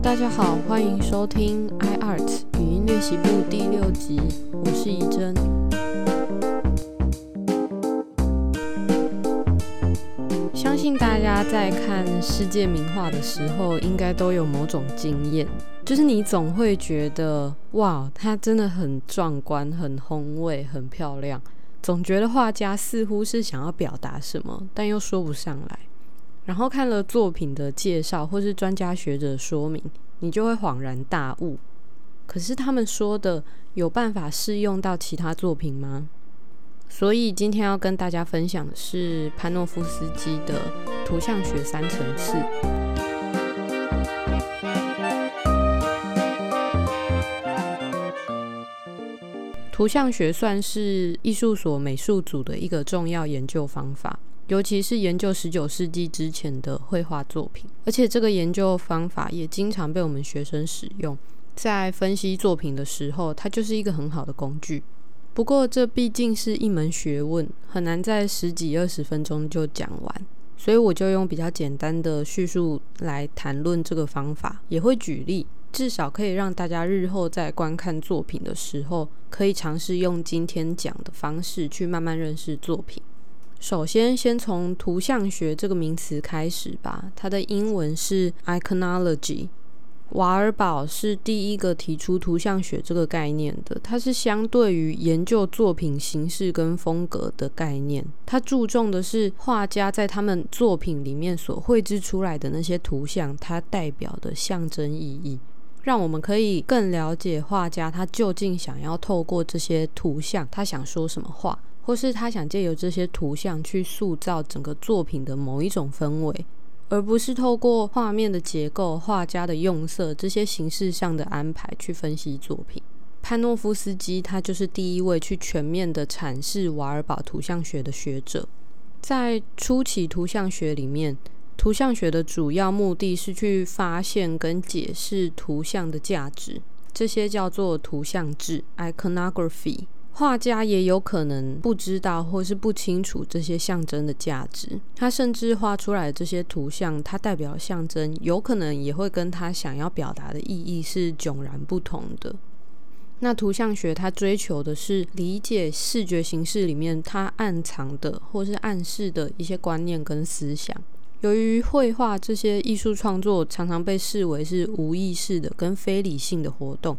大家好，欢迎收听 iArt 语音练习部第六集，我是怡珍。相信大家在看世界名画的时候，应该都有某种经验，就是你总会觉得，哇，它真的很壮观、很宏伟、很漂亮，总觉得画家似乎是想要表达什么，但又说不上来。然后看了作品的介绍或是专家学者说明，你就会恍然大悟。可是他们说的有办法适用到其他作品吗？所以今天要跟大家分享的是潘诺夫斯基的图像学三层次。图像学算是艺术所美术组的一个重要研究方法。尤其是研究十九世纪之前的绘画作品，而且这个研究方法也经常被我们学生使用，在分析作品的时候，它就是一个很好的工具。不过，这毕竟是一门学问，很难在十几二十分钟就讲完，所以我就用比较简单的叙述来谈论这个方法，也会举例，至少可以让大家日后在观看作品的时候，可以尝试用今天讲的方式去慢慢认识作品。首先，先从图像学这个名词开始吧。它的英文是 iconology。瓦尔堡是第一个提出图像学这个概念的。它是相对于研究作品形式跟风格的概念。它注重的是画家在他们作品里面所绘制出来的那些图像，它代表的象征意义，让我们可以更了解画家他究竟想要透过这些图像，他想说什么话。或是他想借由这些图像去塑造整个作品的某一种氛围，而不是透过画面的结构、画家的用色这些形式上的安排去分析作品。潘诺夫斯基他就是第一位去全面的阐释瓦尔堡图像学的学者。在初期图像学里面，图像学的主要目的是去发现跟解释图像的价值，这些叫做图像志 （iconography）。画家也有可能不知道或是不清楚这些象征的价值，他甚至画出来的这些图像，它代表象征，有可能也会跟他想要表达的意义是迥然不同的。那图像学它追求的是理解视觉形式里面它暗藏的或是暗示的一些观念跟思想。由于绘画这些艺术创作常常被视为是无意识的跟非理性的活动。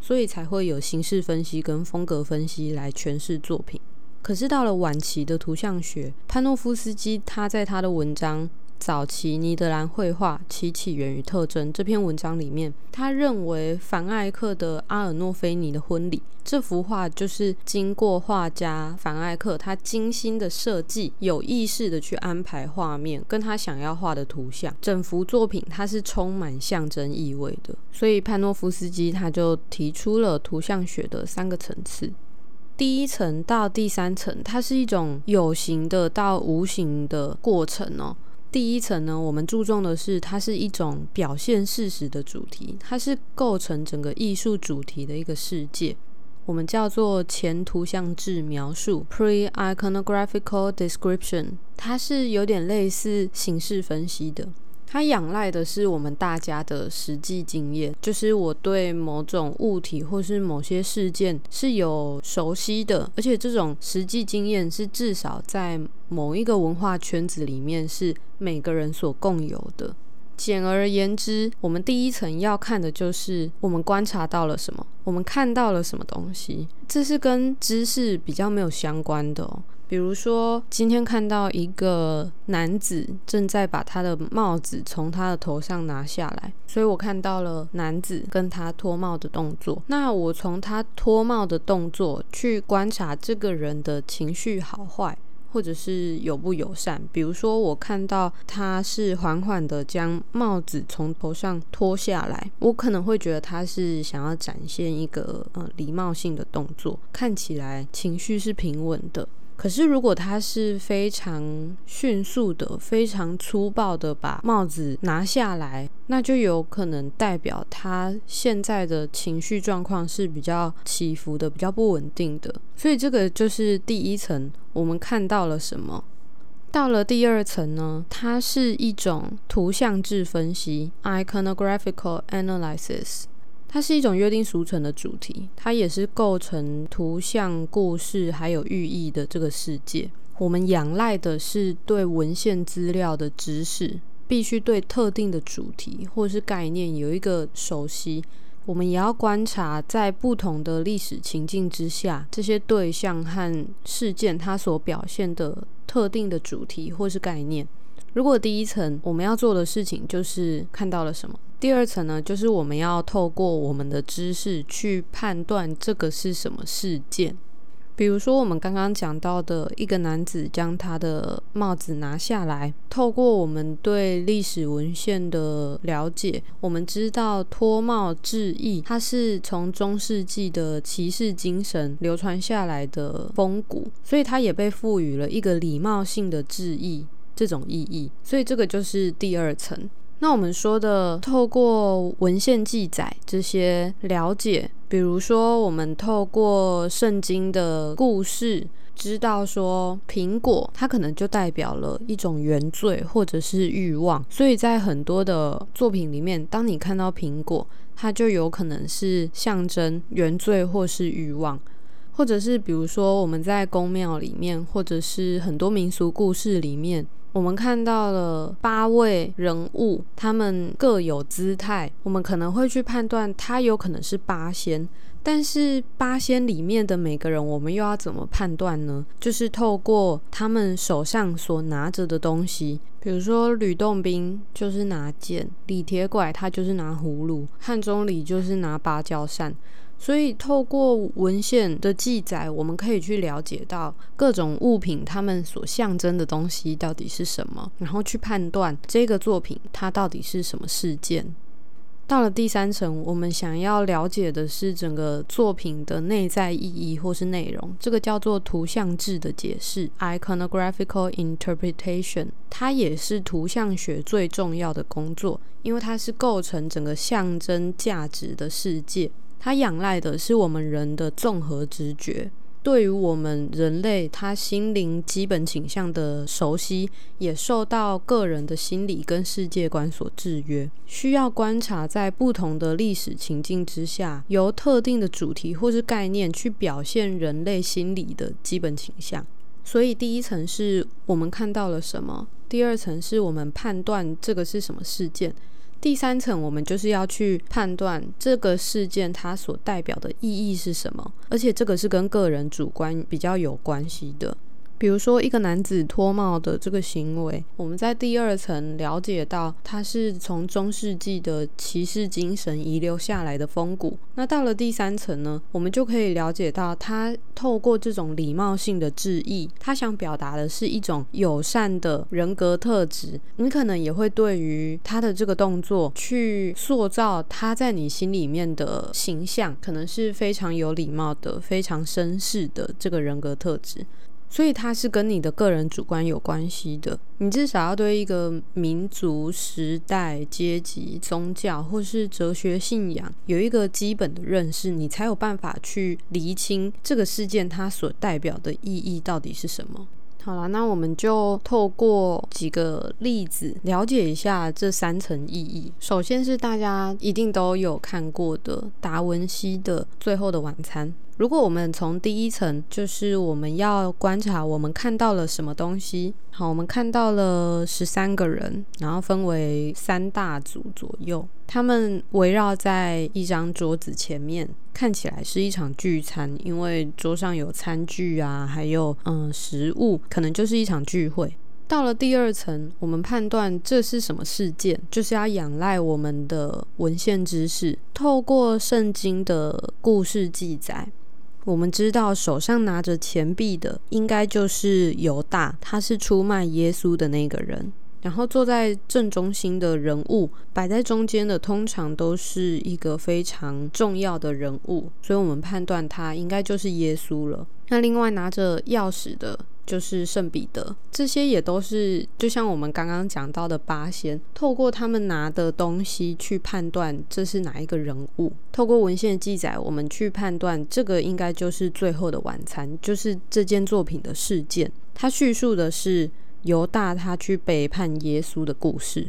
所以才会有形式分析跟风格分析来诠释作品。可是到了晚期的图像学，潘诺夫斯基他在他的文章。早期尼德兰绘画其起源与特征这篇文章里面，他认为凡艾克的《阿尔诺菲尼的婚礼》这幅画就是经过画家凡艾克他精心的设计，有意识的去安排画面跟他想要画的图像，整幅作品它是充满象征意味的。所以潘诺夫斯基他就提出了图像学的三个层次，第一层到第三层，它是一种有形的到无形的过程哦。第一层呢，我们注重的是它是一种表现事实的主题，它是构成整个艺术主题的一个世界，我们叫做前图像志描述 （pre-iconographical description），它是有点类似形式分析的。它仰赖的是我们大家的实际经验，就是我对某种物体或是某些事件是有熟悉的，而且这种实际经验是至少在某一个文化圈子里面是每个人所共有的。简而言之，我们第一层要看的就是我们观察到了什么，我们看到了什么东西，这是跟知识比较没有相关的哦。比如说，今天看到一个男子正在把他的帽子从他的头上拿下来，所以我看到了男子跟他脱帽的动作。那我从他脱帽的动作去观察这个人的情绪好坏，或者是友不友善。比如说，我看到他是缓缓的将帽子从头上脱下来，我可能会觉得他是想要展现一个呃礼貌性的动作，看起来情绪是平稳的。可是，如果他是非常迅速的、非常粗暴的把帽子拿下来，那就有可能代表他现在的情绪状况是比较起伏的、比较不稳定的。所以，这个就是第一层，我们看到了什么。到了第二层呢，它是一种图像制分析 （iconographical analysis）。它是一种约定俗成的主题，它也是构成图像、故事还有寓意的这个世界。我们仰赖的是对文献资料的知识，必须对特定的主题或是概念有一个熟悉。我们也要观察在不同的历史情境之下，这些对象和事件它所表现的特定的主题或是概念。如果第一层我们要做的事情就是看到了什么，第二层呢，就是我们要透过我们的知识去判断这个是什么事件。比如说我们刚刚讲到的一个男子将他的帽子拿下来，透过我们对历史文献的了解，我们知道脱帽致意，它是从中世纪的骑士精神流传下来的风骨，所以它也被赋予了一个礼貌性的致意。这种意义，所以这个就是第二层。那我们说的，透过文献记载这些了解，比如说我们透过圣经的故事，知道说苹果它可能就代表了一种原罪或者是欲望，所以在很多的作品里面，当你看到苹果，它就有可能是象征原罪或是欲望。或者是比如说我们在宫庙里面，或者是很多民俗故事里面。我们看到了八位人物，他们各有姿态。我们可能会去判断他有可能是八仙，但是八仙里面的每个人，我们又要怎么判断呢？就是透过他们手上所拿着的东西，比如说吕洞宾就是拿剑，李铁拐他就是拿葫芦，汉钟离就是拿芭蕉扇。所以，透过文献的记载，我们可以去了解到各种物品它们所象征的东西到底是什么，然后去判断这个作品它到底是什么事件。到了第三层，我们想要了解的是整个作品的内在意义或是内容，这个叫做图像志的解释 （iconographical interpretation）。它也是图像学最重要的工作，因为它是构成整个象征价值的世界。它仰赖的是我们人的综合直觉，对于我们人类他心灵基本倾向的熟悉，也受到个人的心理跟世界观所制约，需要观察在不同的历史情境之下，由特定的主题或是概念去表现人类心理的基本倾向。所以第一层是我们看到了什么，第二层是我们判断这个是什么事件。第三层，我们就是要去判断这个事件它所代表的意义是什么，而且这个是跟个人主观比较有关系的。比如说，一个男子脱帽的这个行为，我们在第二层了解到，他是从中世纪的骑士精神遗留下来的风骨。那到了第三层呢，我们就可以了解到，他透过这种礼貌性的致意，他想表达的是一种友善的人格特质。你可能也会对于他的这个动作，去塑造他在你心里面的形象，可能是非常有礼貌的、非常绅士的这个人格特质。所以它是跟你的个人主观有关系的。你至少要对一个民族、时代、阶级、宗教或是哲学信仰有一个基本的认识，你才有办法去厘清这个事件它所代表的意义到底是什么。好了，那我们就透过几个例子了解一下这三层意义。首先是大家一定都有看过的达文西的《最后的晚餐》。如果我们从第一层，就是我们要观察我们看到了什么东西。好，我们看到了十三个人，然后分为三大组左右，他们围绕在一张桌子前面，看起来是一场聚餐，因为桌上有餐具啊，还有嗯食物，可能就是一场聚会。到了第二层，我们判断这是什么事件，就是要仰赖我们的文献知识，透过圣经的故事记载。我们知道手上拿着钱币的应该就是犹大，他是出卖耶稣的那个人。然后坐在正中心的人物，摆在中间的通常都是一个非常重要的人物，所以我们判断他应该就是耶稣了。那另外拿着钥匙的。就是圣彼得，这些也都是就像我们刚刚讲到的八仙，透过他们拿的东西去判断这是哪一个人物。透过文献记载，我们去判断这个应该就是最后的晚餐，就是这件作品的事件。它叙述的是犹大他去背叛耶稣的故事。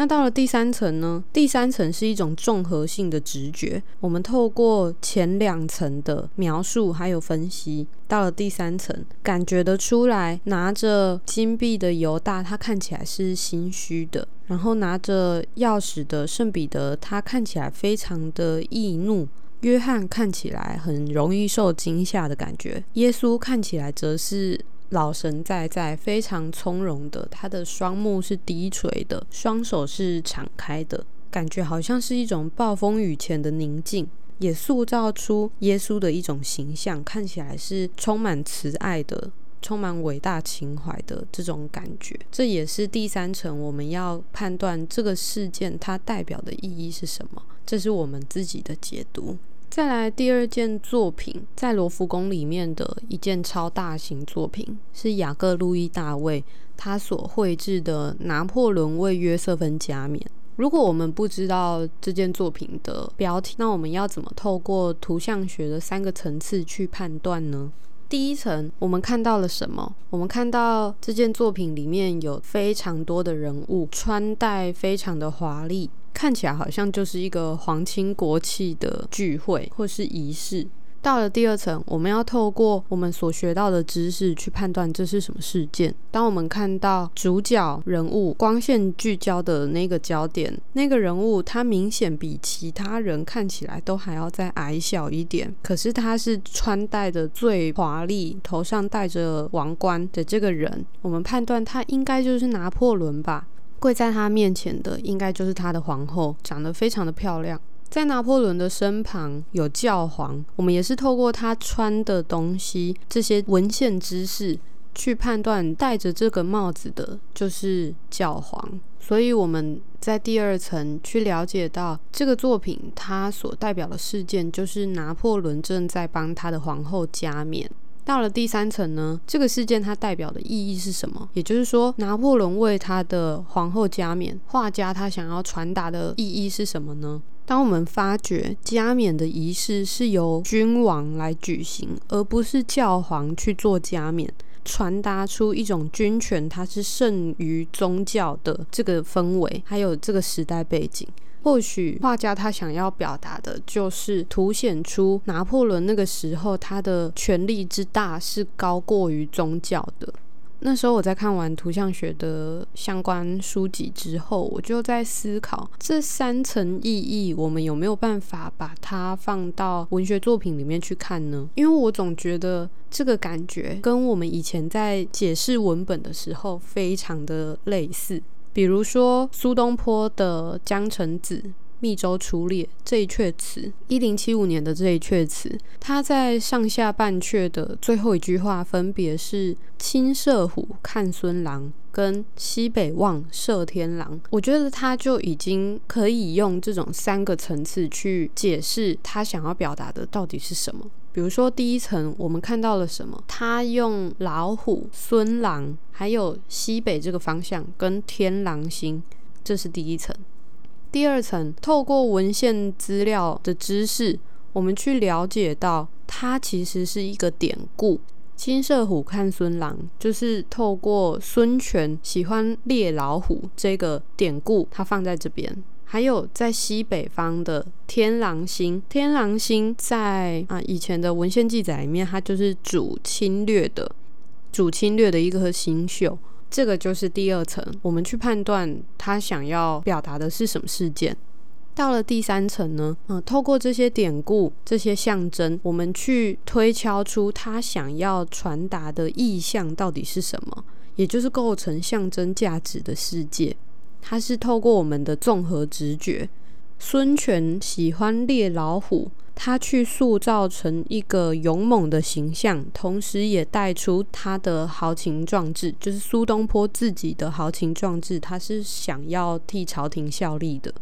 那到了第三层呢？第三层是一种综合性的直觉。我们透过前两层的描述还有分析，到了第三层，感觉得出来，拿着金币的犹大，他看起来是心虚的；然后拿着钥匙的圣彼得，他看起来非常的易怒；约翰看起来很容易受惊吓的感觉；耶稣看起来则是。老神在在，非常从容的，他的双目是低垂的，双手是敞开的，感觉好像是一种暴风雨前的宁静，也塑造出耶稣的一种形象，看起来是充满慈爱的，充满伟大情怀的这种感觉。这也是第三层，我们要判断这个事件它代表的意义是什么，这是我们自己的解读。再来第二件作品，在罗浮宫里面的一件超大型作品，是雅各·路易·大卫他所绘制的《拿破仑为约瑟芬加冕》。如果我们不知道这件作品的标题，那我们要怎么透过图像学的三个层次去判断呢？第一层，我们看到了什么？我们看到这件作品里面有非常多的人物，穿戴非常的华丽。看起来好像就是一个皇亲国戚的聚会或是仪式。到了第二层，我们要透过我们所学到的知识去判断这是什么事件。当我们看到主角人物光线聚焦的那个焦点，那个人物他明显比其他人看起来都还要再矮小一点，可是他是穿戴的最华丽，头上戴着王冠的这个人，我们判断他应该就是拿破仑吧。跪在他面前的应该就是他的皇后，长得非常的漂亮。在拿破仑的身旁有教皇，我们也是透过他穿的东西这些文献知识去判断，戴着这个帽子的就是教皇。所以我们在第二层去了解到这个作品它所代表的事件，就是拿破仑正在帮他的皇后加冕。到了第三层呢，这个事件它代表的意义是什么？也就是说，拿破仑为他的皇后加冕，画家他想要传达的意义是什么呢？当我们发觉加冕的仪式是由君王来举行，而不是教皇去做加冕，传达出一种君权它是胜于宗教的这个氛围，还有这个时代背景。或许画家他想要表达的就是凸显出拿破仑那个时候他的权力之大是高过于宗教的。那时候我在看完图像学的相关书籍之后，我就在思考这三层意义，我们有没有办法把它放到文学作品里面去看呢？因为我总觉得这个感觉跟我们以前在解释文本的时候非常的类似。比如说苏东坡的《江城子·密州出猎》这一阙词，一零七五年的这一阙词，它在上下半阙的最后一句话分别是“青射虎，看孙郎”跟“西北望，射天狼”。我觉得他就已经可以用这种三个层次去解释他想要表达的到底是什么。比如说，第一层我们看到了什么？他用老虎、孙郎，还有西北这个方向跟天狼星，这是第一层。第二层，透过文献资料的知识，我们去了解到，它其实是一个典故。青射虎看孙郎，就是透过孙权喜欢猎老虎这个典故，它放在这边。还有在西北方的天狼星，天狼星在啊以前的文献记载里面，它就是主侵略的，主侵略的一颗星宿。这个就是第二层，我们去判断他想要表达的是什么事件。到了第三层呢，嗯，透过这些典故、这些象征，我们去推敲出他想要传达的意象到底是什么，也就是构成象征价值的世界。他是透过我们的综合直觉，孙权喜欢猎老虎，他去塑造成一个勇猛的形象，同时也带出他的豪情壮志，就是苏东坡自己的豪情壮志，他是想要替朝廷效力的。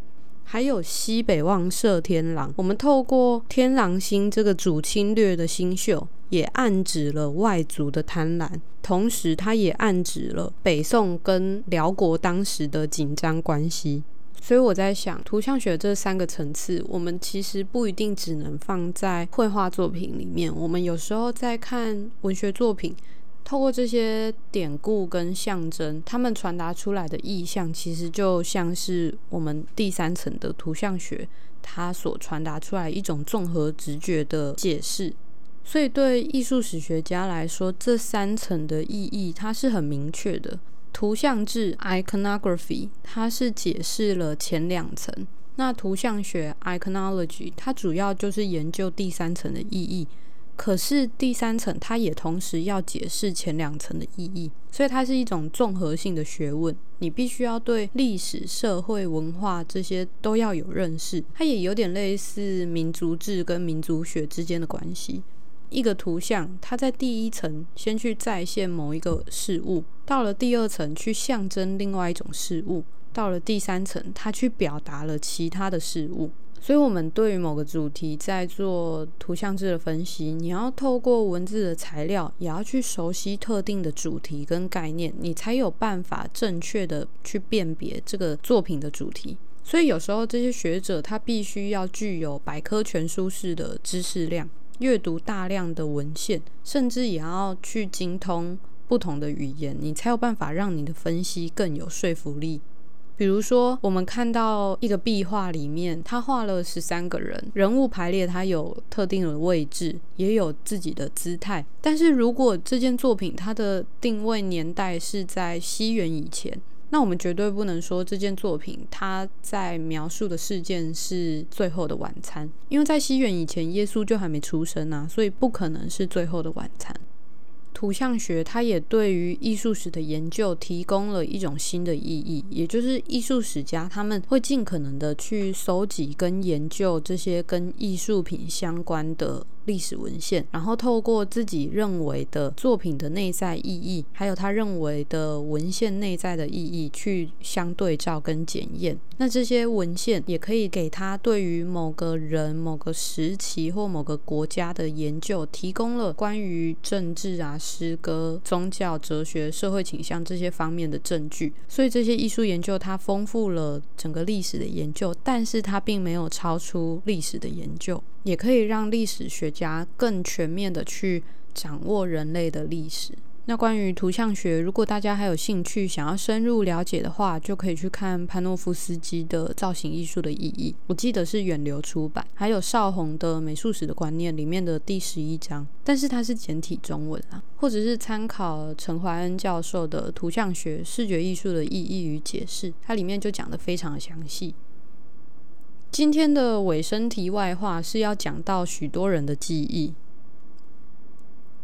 还有西北望射天狼，我们透过天狼星这个主侵略的星宿。也暗指了外族的贪婪，同时它也暗指了北宋跟辽国当时的紧张关系。所以我在想，图像学这三个层次，我们其实不一定只能放在绘画作品里面。我们有时候在看文学作品。透过这些典故跟象征，他们传达出来的意象，其实就像是我们第三层的图像学，它所传达出来一种综合直觉的解释。所以对艺术史学家来说，这三层的意义它是很明确的。图像志 （iconography） 它是解释了前两层，那图像学 （iconology） 它主要就是研究第三层的意义。可是第三层，它也同时要解释前两层的意义，所以它是一种综合性的学问。你必须要对历史、社会、文化这些都要有认识。它也有点类似民族志跟民族学之间的关系。一个图像，它在第一层先去再现某一个事物，到了第二层去象征另外一种事物，到了第三层，它去表达了其他的事物。所以，我们对于某个主题在做图像志的分析，你要透过文字的材料，也要去熟悉特定的主题跟概念，你才有办法正确的去辨别这个作品的主题。所以，有时候这些学者他必须要具有百科全书式的知识量，阅读大量的文献，甚至也要去精通不同的语言，你才有办法让你的分析更有说服力。比如说，我们看到一个壁画里面，他画了十三个人，人物排列，他有特定的位置，也有自己的姿态。但是如果这件作品它的定位年代是在西元以前，那我们绝对不能说这件作品它在描述的事件是最后的晚餐，因为在西元以前，耶稣就还没出生啊，所以不可能是最后的晚餐。图像学，它也对于艺术史的研究提供了一种新的意义，也就是艺术史家他们会尽可能的去搜集跟研究这些跟艺术品相关的。历史文献，然后透过自己认为的作品的内在意义，还有他认为的文献内在的意义去相对照跟检验。那这些文献也可以给他对于某个人、某个时期或某个国家的研究提供了关于政治啊、诗歌、宗教、哲学、社会倾向这些方面的证据。所以这些艺术研究它丰富了整个历史的研究，但是它并没有超出历史的研究。也可以让历史学家更全面的去掌握人类的历史。那关于图像学，如果大家还有兴趣想要深入了解的话，就可以去看潘诺夫斯基的《造型艺术的意义》，我记得是远流出版，还有邵红的《美术史的观念》里面的第十一章，但是它是简体中文啦，或者是参考陈怀恩教授的《图像学视觉艺术的意义与解释》，它里面就讲的非常详细。今天的尾声题外话是要讲到许多人的记忆。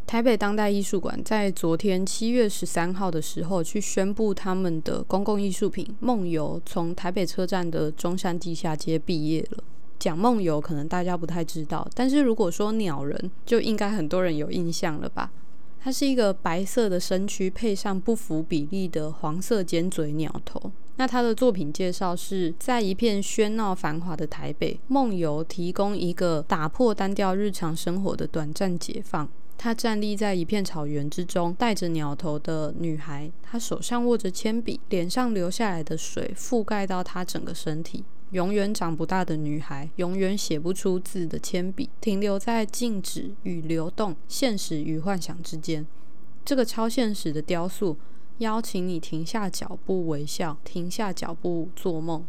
台北当代艺术馆在昨天七月十三号的时候去宣布他们的公共艺术品《梦游》从台北车站的中山地下街毕业了。讲梦游可能大家不太知道，但是如果说鸟人，就应该很多人有印象了吧？它是一个白色的身躯配上不符比例的黄色尖嘴鸟头。那他的作品介绍是在一片喧闹繁华的台北，梦游提供一个打破单调日常生活的短暂解放。他站立在一片草原之中，戴着鸟头的女孩，她手上握着铅笔，脸上流下来的水覆盖到她整个身体。永远长不大的女孩，永远写不出字的铅笔，停留在静止与流动、现实与幻想之间。这个超现实的雕塑。邀请你停下脚步微笑，停下脚步做梦。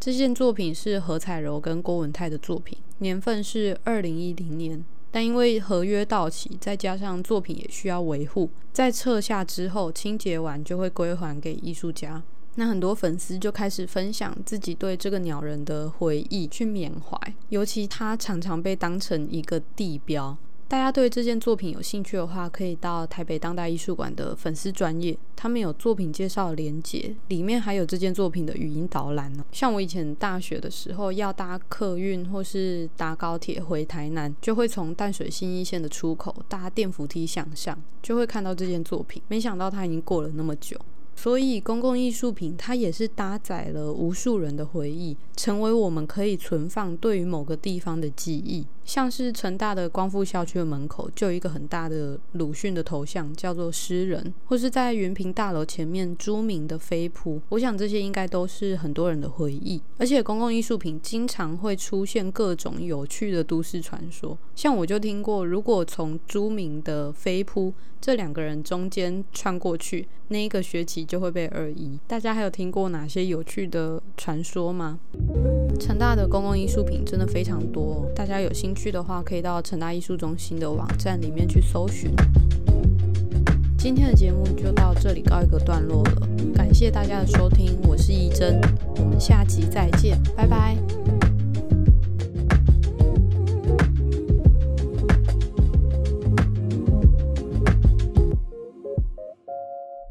这件作品是何彩柔跟郭文泰的作品，年份是二零一零年。但因为合约到期，再加上作品也需要维护，在撤下之后清洁完就会归还给艺术家。那很多粉丝就开始分享自己对这个鸟人的回忆，去缅怀。尤其他常常被当成一个地标。大家对这件作品有兴趣的话，可以到台北当代艺术馆的粉丝专业，他们有作品介绍连接，里面还有这件作品的语音导览呢。像我以前大学的时候要搭客运或是搭高铁回台南，就会从淡水新一线的出口搭电扶梯向上，就会看到这件作品。没想到它已经过了那么久，所以公共艺术品它也是搭载了无数人的回忆，成为我们可以存放对于某个地方的记忆。像是成大的光复校区的门口，就有一个很大的鲁迅的头像，叫做诗人，或是在云平大楼前面朱明的飞扑，我想这些应该都是很多人的回忆。而且公共艺术品经常会出现各种有趣的都市传说，像我就听过，如果从朱明的飞扑这两个人中间穿过去，那一个学期就会被二一。大家还有听过哪些有趣的传说吗？成大的公共艺术品真的非常多，大家有兴去的话，可以到成大艺术中心的网站里面去搜寻。今天的节目就到这里告一个段落了，感谢大家的收听，我是怡珍，我们下集再见，拜拜。